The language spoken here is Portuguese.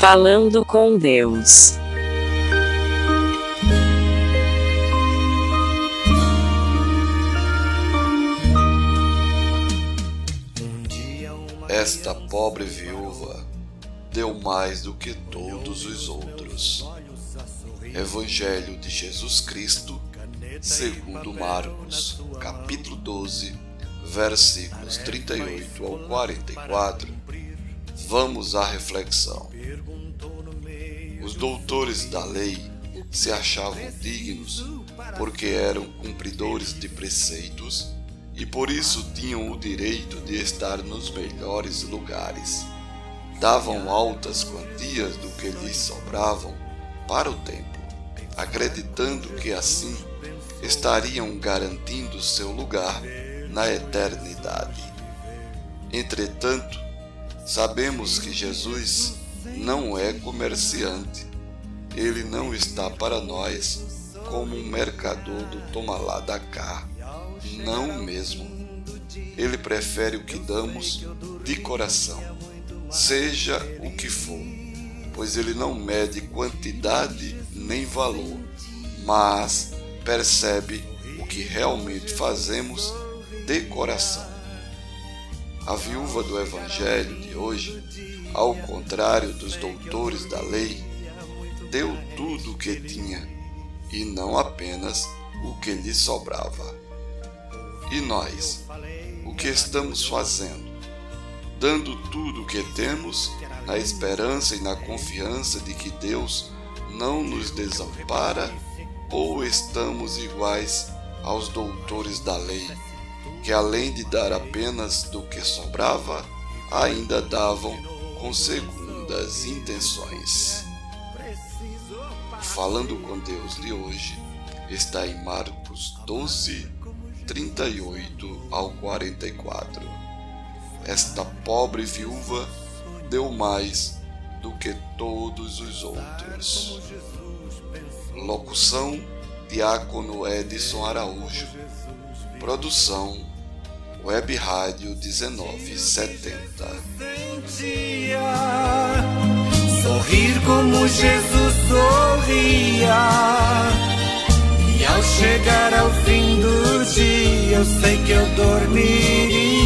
Falando com Deus. Esta pobre viúva deu mais do que todos os outros. Evangelho de Jesus Cristo, segundo Marcos, capítulo 12, versículos 38 ao 44. Vamos à reflexão. Os doutores da lei se achavam dignos porque eram cumpridores de preceitos e por isso tinham o direito de estar nos melhores lugares. Davam altas quantias do que lhes sobravam para o templo, acreditando que assim estariam garantindo seu lugar na eternidade. Entretanto, sabemos que Jesus não é comerciante. Ele não está para nós como um mercador do toma lá da cá não mesmo. Ele prefere o que damos de coração, seja o que for, pois ele não mede quantidade nem valor, mas percebe o que realmente fazemos de coração. A viúva do Evangelho de hoje, ao contrário dos doutores da lei, deu tudo o que tinha e não apenas o que lhe sobrava. E nós, o que estamos fazendo? Dando tudo o que temos, na esperança e na confiança de que Deus não nos desampara, ou estamos iguais aos doutores da lei, que além de dar apenas do que sobrava, ainda davam com segundas intenções. Falando com Deus de hoje está em Marcos 12, 38 ao 44. Esta pobre viúva deu mais do que todos os outros. Locução: Diácono Edson Araújo. Produção: Web Rádio 1970. Sorrir como Jesus sorria. E ao chegar ao fim do dia, eu sei que eu dormiria